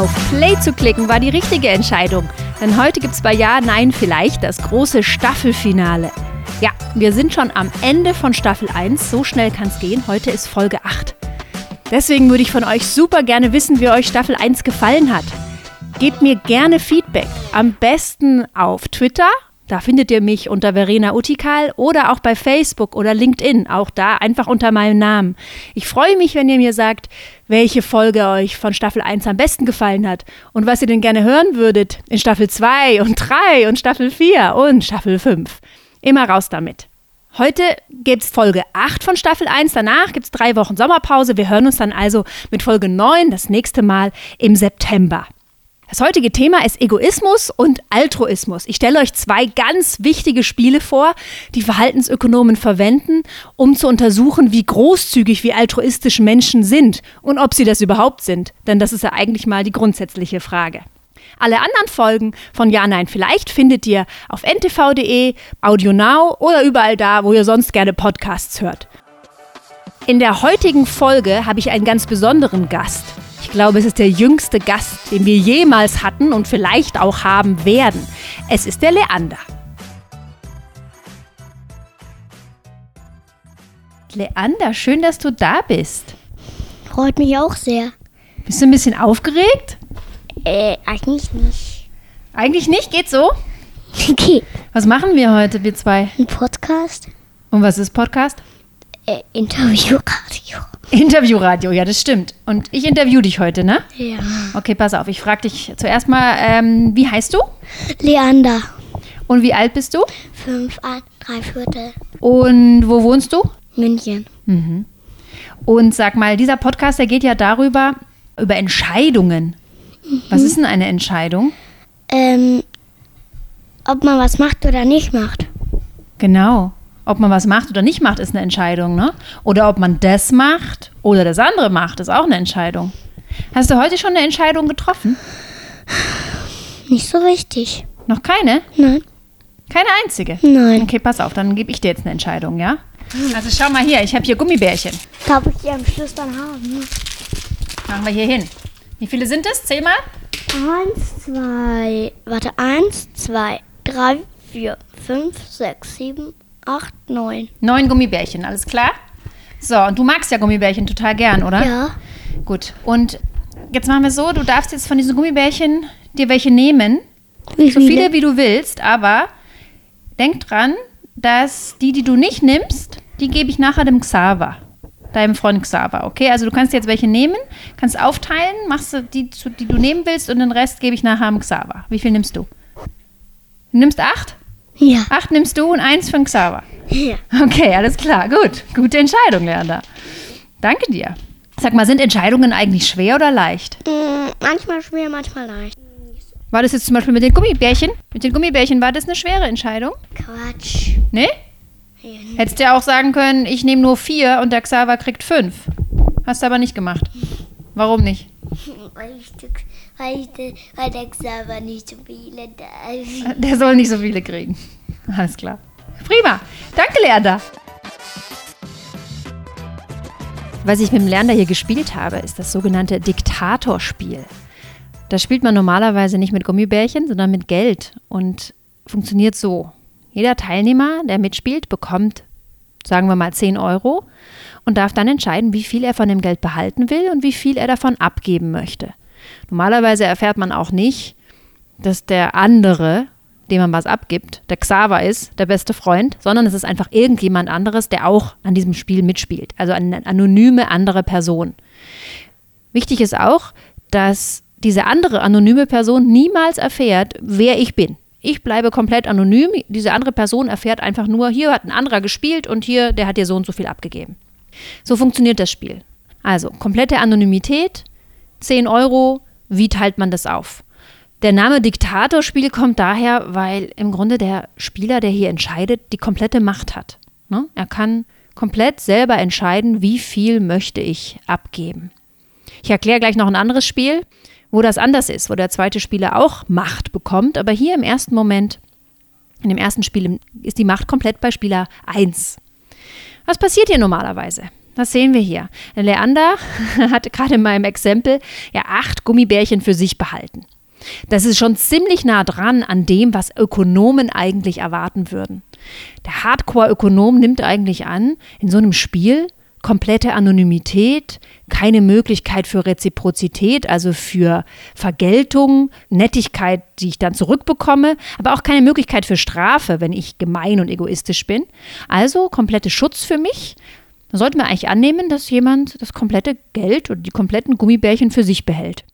Auf Play zu klicken war die richtige Entscheidung, denn heute gibt es bei Ja, Nein, Vielleicht das große Staffelfinale. Ja, wir sind schon am Ende von Staffel 1, so schnell kann es gehen. Heute ist Folge 8. Deswegen würde ich von euch super gerne wissen, wie euch Staffel 1 gefallen hat. Gebt mir gerne Feedback, am besten auf Twitter da findet ihr mich unter Verena Utikal oder auch bei Facebook oder LinkedIn, auch da einfach unter meinem Namen. Ich freue mich, wenn ihr mir sagt, welche Folge euch von Staffel 1 am besten gefallen hat und was ihr denn gerne hören würdet in Staffel 2 und 3 und Staffel 4 und Staffel 5. Immer raus damit. Heute gibt es Folge 8 von Staffel 1, danach gibt es drei Wochen Sommerpause. Wir hören uns dann also mit Folge 9 das nächste Mal im September. Das heutige Thema ist Egoismus und Altruismus. Ich stelle euch zwei ganz wichtige Spiele vor, die Verhaltensökonomen verwenden, um zu untersuchen, wie großzügig, wie altruistisch Menschen sind und ob sie das überhaupt sind. Denn das ist ja eigentlich mal die grundsätzliche Frage. Alle anderen Folgen von Ja, Nein, vielleicht findet ihr auf ntv.de, AudioNow oder überall da, wo ihr sonst gerne Podcasts hört. In der heutigen Folge habe ich einen ganz besonderen Gast. Ich glaube, es ist der jüngste Gast, den wir jemals hatten und vielleicht auch haben werden. Es ist der Leander. Leander, schön, dass du da bist. Freut mich auch sehr. Bist du ein bisschen aufgeregt? Äh, eigentlich nicht. Eigentlich nicht, geht so? Okay. Was machen wir heute, wir zwei? Ein Podcast? Und was ist Podcast? Äh, Interviewradio. Interviewradio, ja, das stimmt. Und ich interview dich heute, ne? Ja. Okay, pass auf, ich frage dich zuerst mal, ähm, wie heißt du? Leander. Und wie alt bist du? Fünf, ein, drei Viertel. Und wo wohnst du? München. Mhm. Und sag mal, dieser Podcast, der geht ja darüber, über Entscheidungen. Was ist denn eine Entscheidung? Ähm, ob man was macht oder nicht macht. Genau. Ob man was macht oder nicht macht, ist eine Entscheidung, ne? Oder ob man das macht oder das andere macht, ist auch eine Entscheidung. Hast du heute schon eine Entscheidung getroffen? Nicht so richtig. Noch keine? Nein. Keine einzige? Nein. Okay, pass auf, dann gebe ich dir jetzt eine Entscheidung, ja? Also schau mal hier, ich habe hier Gummibärchen. Darf ich die am Schluss dann haben? Machen wir hier hin. Wie viele sind es? Zähl mal. Eins, zwei, warte, eins, zwei, drei, vier, fünf, sechs, sieben, acht, neun. Neun Gummibärchen, alles klar? So, und du magst ja Gummibärchen total gern, oder? Ja. Gut. Und jetzt machen wir so, du darfst jetzt von diesen Gummibärchen dir welche nehmen. Wie So viele, wie du willst, aber denk dran, dass die, die du nicht nimmst, die gebe ich nachher dem Xaver. Deinem Freund Xaver, okay? Also du kannst jetzt welche nehmen, kannst aufteilen, machst du die, die du nehmen willst und den Rest gebe ich nachher dem Xaver. Wie viel nimmst du? Du nimmst acht? Ja. Acht nimmst du und eins für den Xaver. ja. Okay, alles klar, gut. Gute Entscheidung, Leander. Danke dir. Sag mal, sind Entscheidungen eigentlich schwer oder leicht? Mm, manchmal schwer, manchmal leicht. War das jetzt zum Beispiel mit den Gummibärchen? Mit den Gummibärchen war das eine schwere Entscheidung? Quatsch. Nee? Ja, Hättest du ja auch sagen können, ich nehme nur vier und der Xaver kriegt fünf. Hast du aber nicht gemacht. Warum nicht? Weil, ich, weil, ich, weil der Xaver nicht so viele da ist. Der soll nicht so viele kriegen. Alles klar. Prima. Danke, Leander. Was ich mit dem Lerner hier gespielt habe, ist das sogenannte Diktatorspiel. Das spielt man normalerweise nicht mit Gummibärchen, sondern mit Geld und funktioniert so. Jeder Teilnehmer, der mitspielt, bekommt, sagen wir mal, 10 Euro und darf dann entscheiden, wie viel er von dem Geld behalten will und wie viel er davon abgeben möchte. Normalerweise erfährt man auch nicht, dass der andere, dem man was abgibt, der Xaver ist, der beste Freund, sondern es ist einfach irgendjemand anderes, der auch an diesem Spiel mitspielt. Also eine anonyme andere Person. Wichtig ist auch, dass diese andere anonyme Person niemals erfährt, wer ich bin. Ich bleibe komplett anonym. Diese andere Person erfährt einfach nur, hier hat ein anderer gespielt und hier, der hat dir so und so viel abgegeben. So funktioniert das Spiel. Also komplette Anonymität, 10 Euro, wie teilt man das auf? Der Name Diktatorspiel kommt daher, weil im Grunde der Spieler, der hier entscheidet, die komplette Macht hat. Ne? Er kann komplett selber entscheiden, wie viel möchte ich abgeben. Ich erkläre gleich noch ein anderes Spiel, wo das anders ist, wo der zweite Spieler auch Macht bekommt, aber hier im ersten Moment, in dem ersten Spiel ist die Macht komplett bei Spieler 1. Was passiert hier normalerweise? Was sehen wir hier? Leander hatte gerade in meinem Exempel ja acht Gummibärchen für sich behalten. Das ist schon ziemlich nah dran an dem, was Ökonomen eigentlich erwarten würden. Der Hardcore-Ökonom nimmt eigentlich an, in so einem Spiel komplette Anonymität, keine Möglichkeit für Reziprozität, also für Vergeltung, Nettigkeit, die ich dann zurückbekomme, aber auch keine Möglichkeit für Strafe, wenn ich gemein und egoistisch bin. Also komplette Schutz für mich. Da sollten wir eigentlich annehmen, dass jemand das komplette Geld oder die kompletten Gummibärchen für sich behält.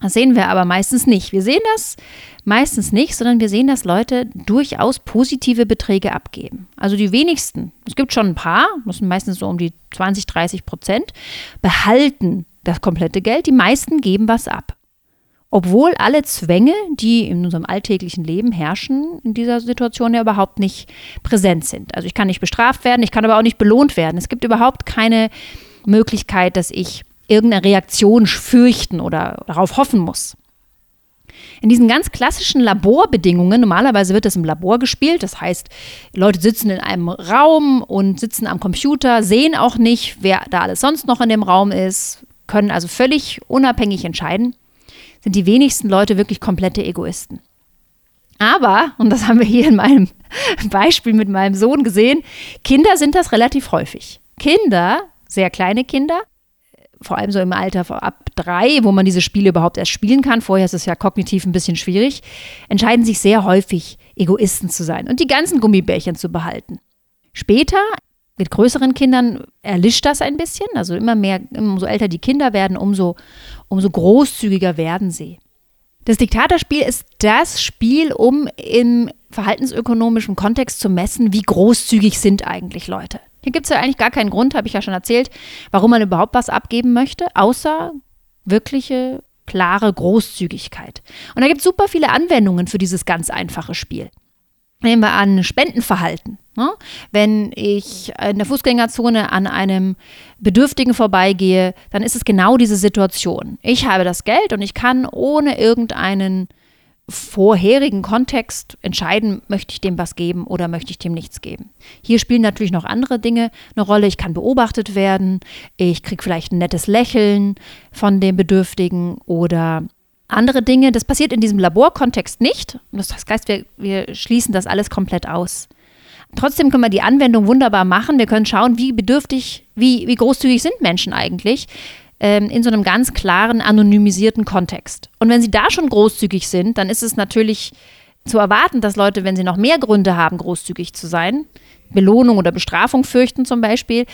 Das sehen wir aber meistens nicht. Wir sehen das meistens nicht, sondern wir sehen, dass Leute durchaus positive Beträge abgeben. Also die wenigsten, es gibt schon ein paar, das sind meistens so um die 20, 30 Prozent, behalten das komplette Geld. Die meisten geben was ab. Obwohl alle Zwänge, die in unserem alltäglichen Leben herrschen, in dieser Situation ja überhaupt nicht präsent sind. Also ich kann nicht bestraft werden, ich kann aber auch nicht belohnt werden. Es gibt überhaupt keine Möglichkeit, dass ich irgendeine Reaktion fürchten oder darauf hoffen muss. In diesen ganz klassischen Laborbedingungen, normalerweise wird das im Labor gespielt, das heißt, Leute sitzen in einem Raum und sitzen am Computer, sehen auch nicht, wer da alles sonst noch in dem Raum ist, können also völlig unabhängig entscheiden, sind die wenigsten Leute wirklich komplette Egoisten. Aber, und das haben wir hier in meinem Beispiel mit meinem Sohn gesehen, Kinder sind das relativ häufig. Kinder, sehr kleine Kinder, vor allem so im Alter ab drei, wo man diese Spiele überhaupt erst spielen kann, vorher ist es ja kognitiv ein bisschen schwierig, entscheiden sich sehr häufig, Egoisten zu sein und die ganzen Gummibärchen zu behalten. Später, mit größeren Kindern, erlischt das ein bisschen. Also immer mehr, umso älter die Kinder werden, umso, umso großzügiger werden sie. Das Diktatorspiel ist das Spiel, um im verhaltensökonomischen Kontext zu messen, wie großzügig sind eigentlich Leute. Hier gibt es ja eigentlich gar keinen Grund, habe ich ja schon erzählt, warum man überhaupt was abgeben möchte, außer wirkliche, klare Großzügigkeit. Und da gibt es super viele Anwendungen für dieses ganz einfache Spiel. Nehmen wir an Spendenverhalten. Ne? Wenn ich in der Fußgängerzone an einem Bedürftigen vorbeigehe, dann ist es genau diese Situation. Ich habe das Geld und ich kann ohne irgendeinen vorherigen Kontext entscheiden, möchte ich dem was geben oder möchte ich dem nichts geben. Hier spielen natürlich noch andere Dinge eine Rolle. Ich kann beobachtet werden, ich kriege vielleicht ein nettes Lächeln von dem Bedürftigen oder andere Dinge. Das passiert in diesem Laborkontext nicht. Das heißt, wir, wir schließen das alles komplett aus. Trotzdem können wir die Anwendung wunderbar machen. Wir können schauen, wie bedürftig, wie, wie großzügig sind Menschen eigentlich ähm, in so einem ganz klaren, anonymisierten Kontext. Und wenn sie da schon großzügig sind, dann ist es natürlich zu erwarten, dass Leute, wenn sie noch mehr Gründe haben, großzügig zu sein, Belohnung oder Bestrafung fürchten zum Beispiel,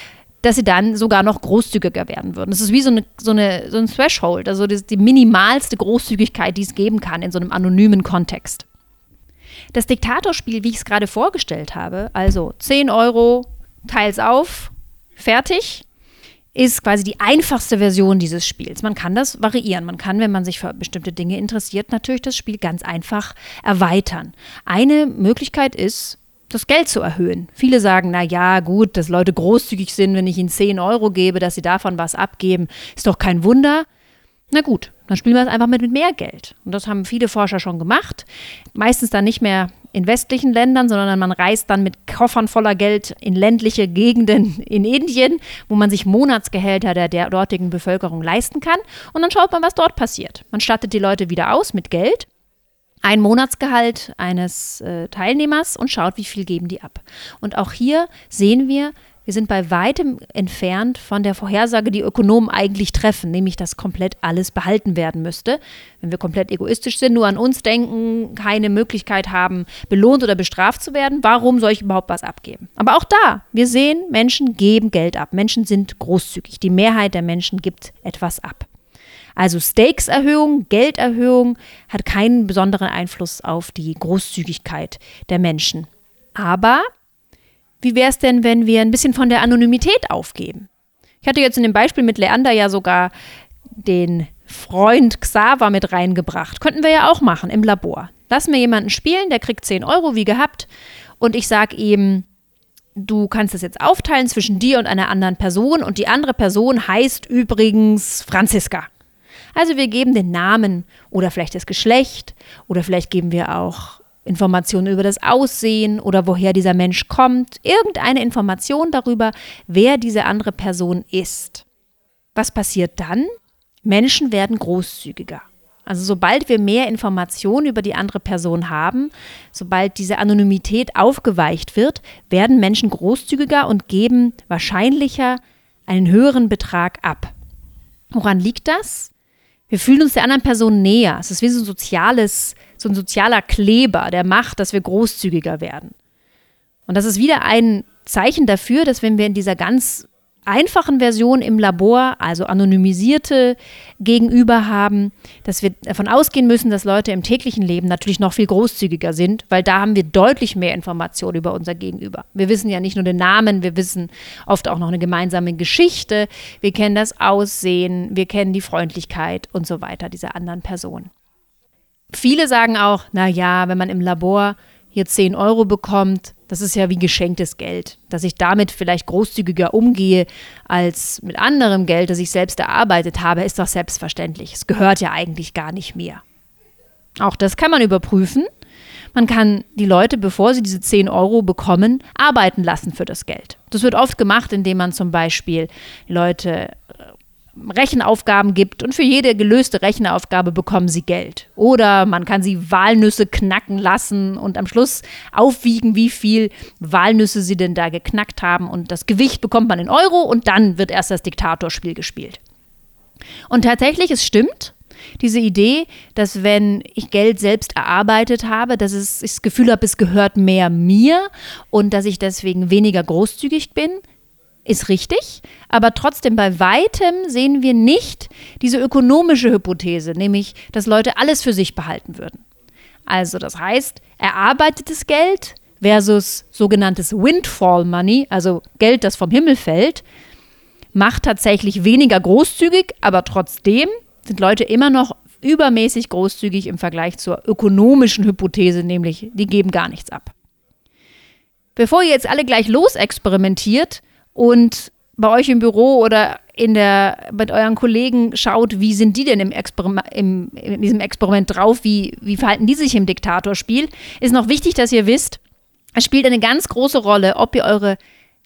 dass sie dann sogar noch großzügiger werden würden. Das ist wie so, eine, so, eine, so ein Threshold, also die, die minimalste Großzügigkeit, die es geben kann in so einem anonymen Kontext. Das Diktatorspiel, wie ich es gerade vorgestellt habe, also 10 Euro, teils auf, fertig, ist quasi die einfachste Version dieses Spiels. Man kann das variieren. Man kann, wenn man sich für bestimmte Dinge interessiert, natürlich das Spiel ganz einfach erweitern. Eine Möglichkeit ist, das Geld zu erhöhen. Viele sagen, na ja, gut, dass Leute großzügig sind, wenn ich ihnen 10 Euro gebe, dass sie davon was abgeben, ist doch kein Wunder. Na gut, dann spielen wir es einfach mit, mit mehr Geld. Und das haben viele Forscher schon gemacht. Meistens dann nicht mehr in westlichen Ländern, sondern man reist dann mit Koffern voller Geld in ländliche Gegenden in Indien, wo man sich Monatsgehälter der, der dortigen Bevölkerung leisten kann. Und dann schaut man, was dort passiert. Man stattet die Leute wieder aus mit Geld ein Monatsgehalt eines äh, Teilnehmers und schaut, wie viel geben die ab. Und auch hier sehen wir, wir sind bei weitem entfernt von der Vorhersage, die Ökonomen eigentlich treffen, nämlich dass komplett alles behalten werden müsste. Wenn wir komplett egoistisch sind, nur an uns denken, keine Möglichkeit haben, belohnt oder bestraft zu werden, warum soll ich überhaupt was abgeben? Aber auch da, wir sehen, Menschen geben Geld ab. Menschen sind großzügig. Die Mehrheit der Menschen gibt etwas ab. Also Stakes-Erhöhung, Gelderhöhung hat keinen besonderen Einfluss auf die Großzügigkeit der Menschen. Aber wie wäre es denn, wenn wir ein bisschen von der Anonymität aufgeben? Ich hatte jetzt in dem Beispiel mit Leander ja sogar den Freund Xaver mit reingebracht. Könnten wir ja auch machen im Labor. Lassen wir jemanden spielen, der kriegt 10 Euro wie gehabt und ich sage ihm, du kannst das jetzt aufteilen zwischen dir und einer anderen Person und die andere Person heißt übrigens Franziska. Also wir geben den Namen oder vielleicht das Geschlecht oder vielleicht geben wir auch Informationen über das Aussehen oder woher dieser Mensch kommt, irgendeine Information darüber, wer diese andere Person ist. Was passiert dann? Menschen werden großzügiger. Also sobald wir mehr Informationen über die andere Person haben, sobald diese Anonymität aufgeweicht wird, werden Menschen großzügiger und geben wahrscheinlicher einen höheren Betrag ab. Woran liegt das? Wir fühlen uns der anderen Person näher. Es ist wie so ein soziales, so ein sozialer Kleber, der macht, dass wir großzügiger werden. Und das ist wieder ein Zeichen dafür, dass wenn wir in dieser ganz einfachen Version im Labor, also anonymisierte Gegenüber haben, dass wir davon ausgehen müssen, dass Leute im täglichen Leben natürlich noch viel großzügiger sind, weil da haben wir deutlich mehr Informationen über unser Gegenüber. Wir wissen ja nicht nur den Namen, wir wissen oft auch noch eine gemeinsame Geschichte, wir kennen das Aussehen, wir kennen die Freundlichkeit und so weiter dieser anderen Person. Viele sagen auch, na ja, wenn man im Labor hier 10 Euro bekommt, das ist ja wie geschenktes Geld. Dass ich damit vielleicht großzügiger umgehe als mit anderem Geld, das ich selbst erarbeitet habe, ist doch selbstverständlich. Es gehört ja eigentlich gar nicht mehr. Auch das kann man überprüfen. Man kann die Leute, bevor sie diese 10 Euro bekommen, arbeiten lassen für das Geld. Das wird oft gemacht, indem man zum Beispiel Leute Rechenaufgaben gibt und für jede gelöste Rechenaufgabe bekommen sie Geld. Oder man kann sie Walnüsse knacken lassen und am Schluss aufwiegen, wie viel Walnüsse sie denn da geknackt haben und das Gewicht bekommt man in Euro und dann wird erst das Diktatorspiel gespielt. Und tatsächlich, es stimmt, diese Idee, dass wenn ich Geld selbst erarbeitet habe, dass ich das Gefühl habe, es gehört mehr mir und dass ich deswegen weniger großzügig bin, ist richtig, aber trotzdem bei weitem sehen wir nicht diese ökonomische Hypothese, nämlich, dass Leute alles für sich behalten würden. Also das heißt, erarbeitetes Geld versus sogenanntes Windfall Money, also Geld, das vom Himmel fällt, macht tatsächlich weniger großzügig, aber trotzdem sind Leute immer noch übermäßig großzügig im Vergleich zur ökonomischen Hypothese, nämlich die geben gar nichts ab. Bevor ihr jetzt alle gleich losexperimentiert, und bei euch im Büro oder in der, mit euren Kollegen schaut, wie sind die denn im Experiment, im, in diesem Experiment drauf, wie, wie verhalten die sich im Diktatorspiel, ist noch wichtig, dass ihr wisst, es spielt eine ganz große Rolle, ob ihr eure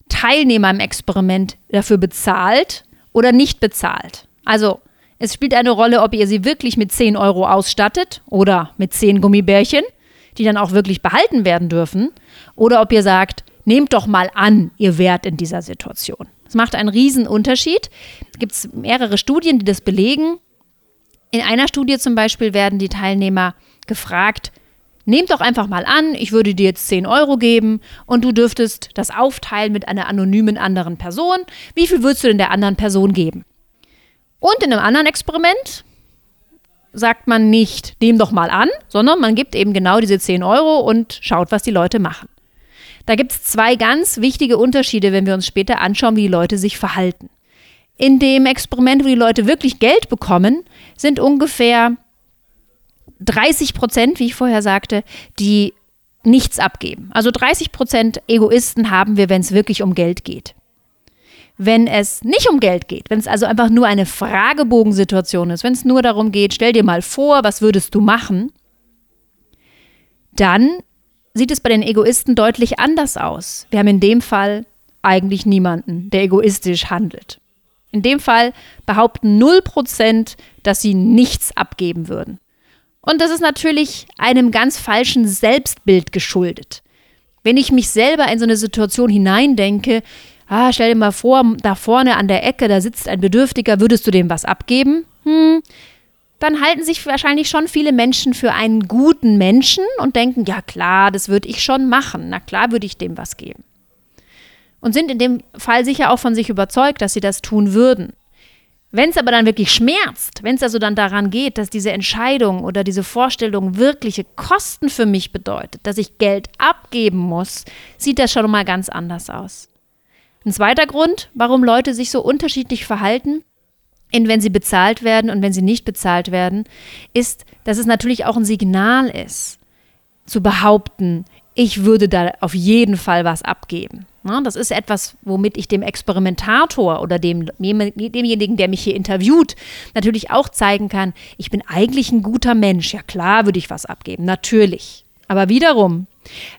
Teilnehmer im Experiment dafür bezahlt oder nicht bezahlt. Also es spielt eine Rolle, ob ihr sie wirklich mit 10 Euro ausstattet oder mit 10 Gummibärchen, die dann auch wirklich behalten werden dürfen, oder ob ihr sagt, Nehmt doch mal an, ihr wärt in dieser Situation. Das macht einen riesen Unterschied. Es gibt mehrere Studien, die das belegen. In einer Studie zum Beispiel werden die Teilnehmer gefragt, nehmt doch einfach mal an, ich würde dir jetzt 10 Euro geben und du dürftest das aufteilen mit einer anonymen anderen Person. Wie viel würdest du denn der anderen Person geben? Und in einem anderen Experiment sagt man nicht, nehm doch mal an, sondern man gibt eben genau diese 10 Euro und schaut, was die Leute machen. Da gibt es zwei ganz wichtige Unterschiede, wenn wir uns später anschauen, wie die Leute sich verhalten. In dem Experiment, wo die Leute wirklich Geld bekommen, sind ungefähr 30 Prozent, wie ich vorher sagte, die nichts abgeben. Also 30 Prozent Egoisten haben wir, wenn es wirklich um Geld geht. Wenn es nicht um Geld geht, wenn es also einfach nur eine Fragebogensituation ist, wenn es nur darum geht, stell dir mal vor, was würdest du machen, dann sieht es bei den Egoisten deutlich anders aus. Wir haben in dem Fall eigentlich niemanden, der egoistisch handelt. In dem Fall behaupten 0%, dass sie nichts abgeben würden. Und das ist natürlich einem ganz falschen Selbstbild geschuldet. Wenn ich mich selber in so eine Situation hineindenke, ah, stell dir mal vor, da vorne an der Ecke, da sitzt ein Bedürftiger, würdest du dem was abgeben? Hm, dann halten sich wahrscheinlich schon viele Menschen für einen guten Menschen und denken, ja klar, das würde ich schon machen. Na klar würde ich dem was geben. Und sind in dem Fall sicher auch von sich überzeugt, dass sie das tun würden. Wenn es aber dann wirklich schmerzt, wenn es also dann daran geht, dass diese Entscheidung oder diese Vorstellung wirkliche Kosten für mich bedeutet, dass ich Geld abgeben muss, sieht das schon mal ganz anders aus. Ein zweiter Grund, warum Leute sich so unterschiedlich verhalten, in wenn sie bezahlt werden und wenn sie nicht bezahlt werden, ist, dass es natürlich auch ein Signal ist, zu behaupten, ich würde da auf jeden Fall was abgeben. das ist etwas, womit ich dem Experimentator oder dem, demjenigen, der mich hier interviewt, natürlich auch zeigen kann, ich bin eigentlich ein guter Mensch. Ja klar würde ich was abgeben, natürlich. Aber wiederum,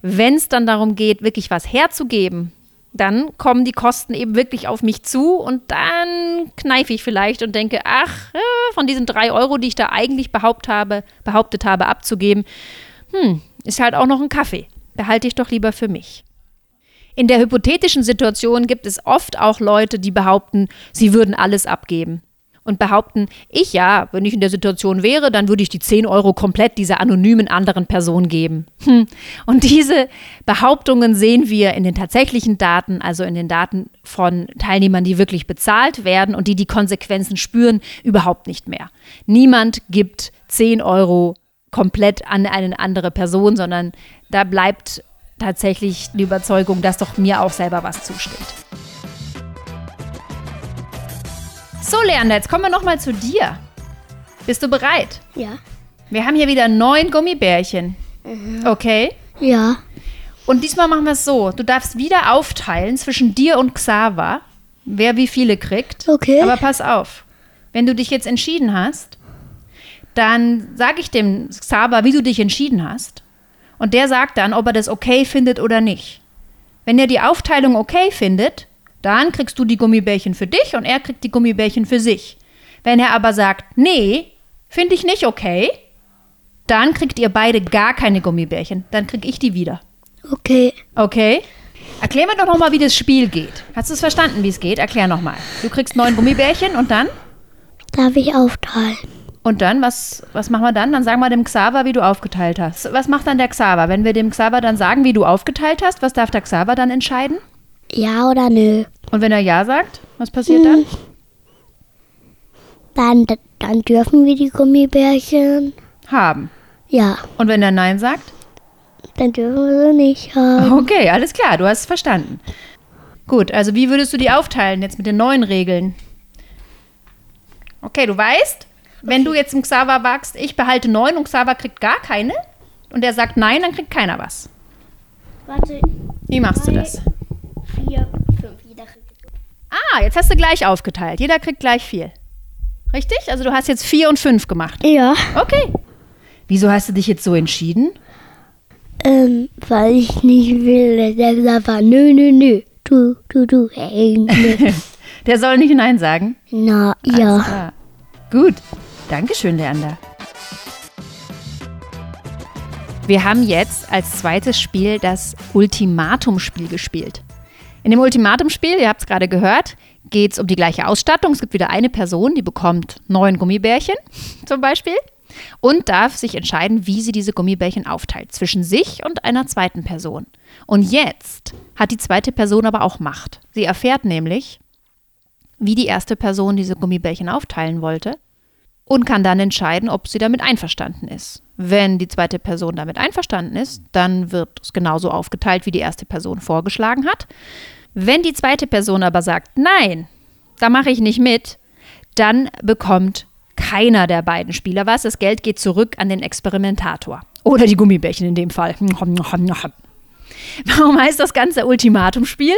wenn es dann darum geht, wirklich was herzugeben, dann kommen die Kosten eben wirklich auf mich zu und dann kneife ich vielleicht und denke, ach, von diesen drei Euro, die ich da eigentlich behaupt habe, behauptet habe abzugeben, hm, ist halt auch noch ein Kaffee. Behalte ich doch lieber für mich. In der hypothetischen Situation gibt es oft auch Leute, die behaupten, sie würden alles abgeben und behaupten, ich ja, wenn ich in der Situation wäre, dann würde ich die 10 Euro komplett dieser anonymen anderen Person geben. Hm. Und diese Behauptungen sehen wir in den tatsächlichen Daten, also in den Daten von Teilnehmern, die wirklich bezahlt werden und die die Konsequenzen spüren, überhaupt nicht mehr. Niemand gibt 10 Euro komplett an eine andere Person, sondern da bleibt tatsächlich die Überzeugung, dass doch mir auch selber was zusteht. So, Leander, jetzt kommen wir nochmal zu dir. Bist du bereit? Ja. Wir haben hier wieder neun Gummibärchen. Okay? Ja. Und diesmal machen wir es so: Du darfst wieder aufteilen zwischen dir und Xaver, wer wie viele kriegt. Okay. Aber pass auf, wenn du dich jetzt entschieden hast, dann sage ich dem Xaver, wie du dich entschieden hast. Und der sagt dann, ob er das okay findet oder nicht. Wenn er die Aufteilung okay findet, dann kriegst du die Gummibärchen für dich und er kriegt die Gummibärchen für sich. Wenn er aber sagt, nee, finde ich nicht okay, dann kriegt ihr beide gar keine Gummibärchen. Dann krieg ich die wieder. Okay. Okay? Erklär mir doch nochmal, wie das Spiel geht. Hast du es verstanden, wie es geht? Erklär nochmal. Du kriegst neun Gummibärchen und dann? Darf ich aufteilen? Und dann, was, was machen wir dann? Dann sagen wir dem Xaver, wie du aufgeteilt hast. Was macht dann der Xaver? Wenn wir dem Xaver dann sagen, wie du aufgeteilt hast, was darf der Xaver dann entscheiden? Ja oder nö? Und wenn er Ja sagt, was passiert dann? Dann, dann dürfen wir die Gummibärchen. Haben. Ja. Und wenn er Nein sagt? Dann dürfen wir sie nicht haben. Okay, alles klar, du hast es verstanden. Gut, also wie würdest du die aufteilen jetzt mit den neuen Regeln? Okay, du weißt, wenn du jetzt im Xaver wagst, ich behalte neun und Xaver kriegt gar keine und er sagt nein, dann kriegt keiner was. Warte. Wie machst du das? Vier, fünf. Jeder kriegt. Ah, jetzt hast du gleich aufgeteilt. Jeder kriegt gleich viel. Richtig? Also du hast jetzt vier und fünf gemacht. Ja. Okay. Wieso hast du dich jetzt so entschieden? Ähm, weil ich nicht will. Der gesagt war, nö, nö, nö. Du, du, du, hey, nö. Der soll nicht Nein sagen. Na, Alles ja. klar. Gut. Dankeschön, Leander. Wir haben jetzt als zweites Spiel das Ultimatum-Spiel gespielt. In dem Ultimatum-Spiel, ihr habt es gerade gehört, geht es um die gleiche Ausstattung. Es gibt wieder eine Person, die bekommt neun Gummibärchen zum Beispiel und darf sich entscheiden, wie sie diese Gummibärchen aufteilt zwischen sich und einer zweiten Person. Und jetzt hat die zweite Person aber auch Macht. Sie erfährt nämlich, wie die erste Person diese Gummibärchen aufteilen wollte und kann dann entscheiden, ob sie damit einverstanden ist. Wenn die zweite Person damit einverstanden ist, dann wird es genauso aufgeteilt, wie die erste Person vorgeschlagen hat. Wenn die zweite Person aber sagt, nein, da mache ich nicht mit, dann bekommt keiner der beiden Spieler was. Das Geld geht zurück an den Experimentator. Oder die Gummibärchen in dem Fall. Warum heißt das Ganze Ultimatumspiel?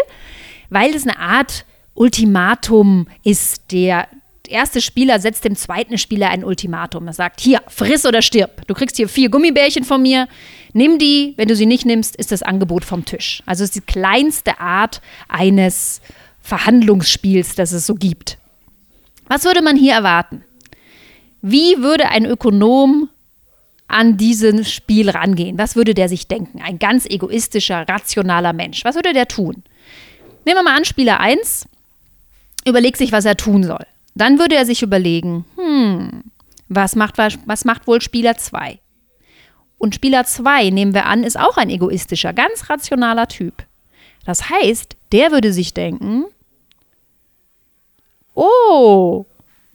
Weil es eine Art Ultimatum ist. Der erste Spieler setzt dem zweiten Spieler ein Ultimatum. Er sagt, hier, friss oder stirb. Du kriegst hier vier Gummibärchen von mir. Nimm die. Wenn du sie nicht nimmst, ist das Angebot vom Tisch. Also es ist die kleinste Art eines Verhandlungsspiels, das es so gibt. Was würde man hier erwarten? Wie würde ein Ökonom an dieses Spiel rangehen? Was würde der sich denken? Ein ganz egoistischer, rationaler Mensch. Was würde der tun? Nehmen wir mal an, Spieler 1 überlegt sich, was er tun soll. Dann würde er sich überlegen, hm, was macht, was macht wohl Spieler 2? Und Spieler 2, nehmen wir an, ist auch ein egoistischer, ganz rationaler Typ. Das heißt, der würde sich denken, oh,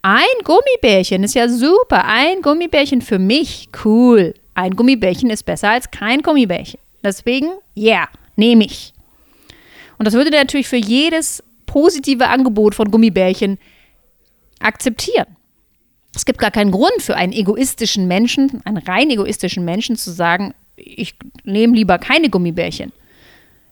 ein Gummibärchen ist ja super. Ein Gummibärchen für mich, cool. Ein Gummibärchen ist besser als kein Gummibärchen. Deswegen, ja, yeah, nehme ich. Und das würde natürlich für jedes positive Angebot von Gummibärchen akzeptieren. Es gibt gar keinen Grund für einen egoistischen Menschen, einen rein egoistischen Menschen zu sagen, ich nehme lieber keine Gummibärchen.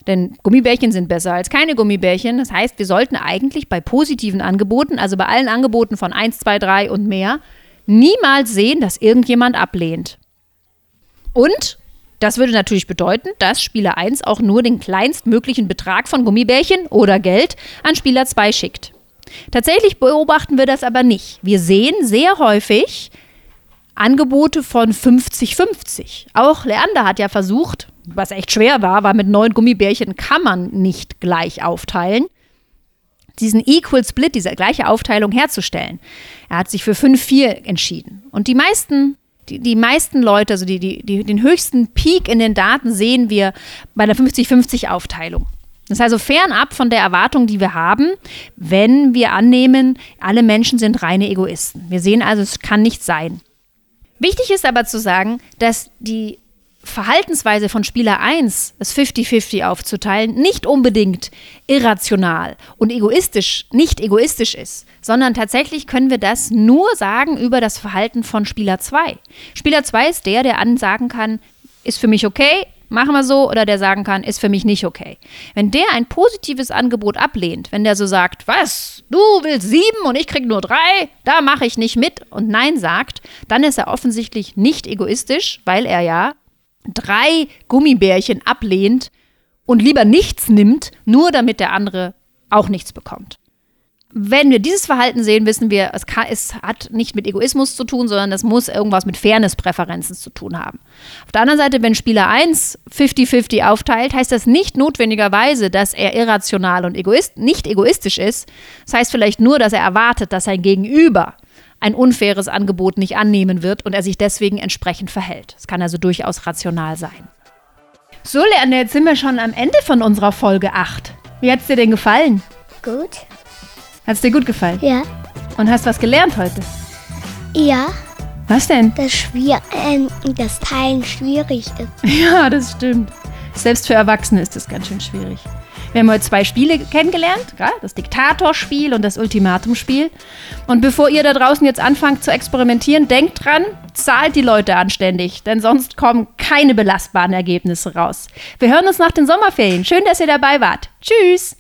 Denn Gummibärchen sind besser als keine Gummibärchen. Das heißt, wir sollten eigentlich bei positiven Angeboten, also bei allen Angeboten von 1, 2, 3 und mehr, niemals sehen, dass irgendjemand ablehnt. Und Das würde natürlich bedeuten, dass Spieler 1 auch nur den kleinstmöglichen Betrag von Gummibärchen oder Geld an Spieler 2 schickt. Tatsächlich beobachten wir das aber nicht. Wir sehen sehr häufig Angebote von 50-50. Auch Leander hat ja versucht, was echt schwer war, weil mit neun Gummibärchen kann man nicht gleich aufteilen, diesen Equal Split, diese gleiche Aufteilung herzustellen. Er hat sich für 5-4 entschieden. Und die meisten, die, die meisten Leute, also die, die, die, den höchsten Peak in den Daten sehen wir bei der 50-50-Aufteilung. Das ist also fernab von der Erwartung, die wir haben, wenn wir annehmen, alle Menschen sind reine Egoisten. Wir sehen also, es kann nicht sein. Wichtig ist aber zu sagen, dass die Verhaltensweise von Spieler 1, es 50-50 aufzuteilen, nicht unbedingt irrational und egoistisch, nicht egoistisch ist, sondern tatsächlich können wir das nur sagen über das Verhalten von Spieler 2. Spieler 2 ist der, der ansagen kann, ist für mich okay, machen wir so, oder der sagen kann, ist für mich nicht okay. Wenn der ein positives Angebot ablehnt, wenn der so sagt, was, du willst sieben und ich krieg nur drei, da mache ich nicht mit und Nein sagt, dann ist er offensichtlich nicht egoistisch, weil er ja drei Gummibärchen ablehnt und lieber nichts nimmt, nur damit der andere auch nichts bekommt. Wenn wir dieses Verhalten sehen, wissen wir, es, kann, es hat nicht mit Egoismus zu tun, sondern es muss irgendwas mit Fairness-Präferenzen zu tun haben. Auf der anderen Seite, wenn Spieler 1 50-50 aufteilt, heißt das nicht notwendigerweise, dass er irrational und egoist, nicht egoistisch ist. Das heißt vielleicht nur, dass er erwartet, dass sein Gegenüber ein unfaires Angebot nicht annehmen wird und er sich deswegen entsprechend verhält. Es kann also durchaus rational sein. So, Leander, jetzt sind wir schon am Ende von unserer Folge 8. Wie hat es dir denn gefallen? Gut. Hat es dir gut gefallen? Ja. Und hast was gelernt heute? Ja, Was denn? dass schwier ähm, das Teilen schwierig ist. Ja, das stimmt. Selbst für Erwachsene ist das ganz schön schwierig. Wir haben heute zwei Spiele kennengelernt, das Diktatorspiel und das Ultimatumspiel. Und bevor ihr da draußen jetzt anfangt zu experimentieren, denkt dran, zahlt die Leute anständig, denn sonst kommen keine belastbaren Ergebnisse raus. Wir hören uns nach den Sommerferien. Schön, dass ihr dabei wart. Tschüss!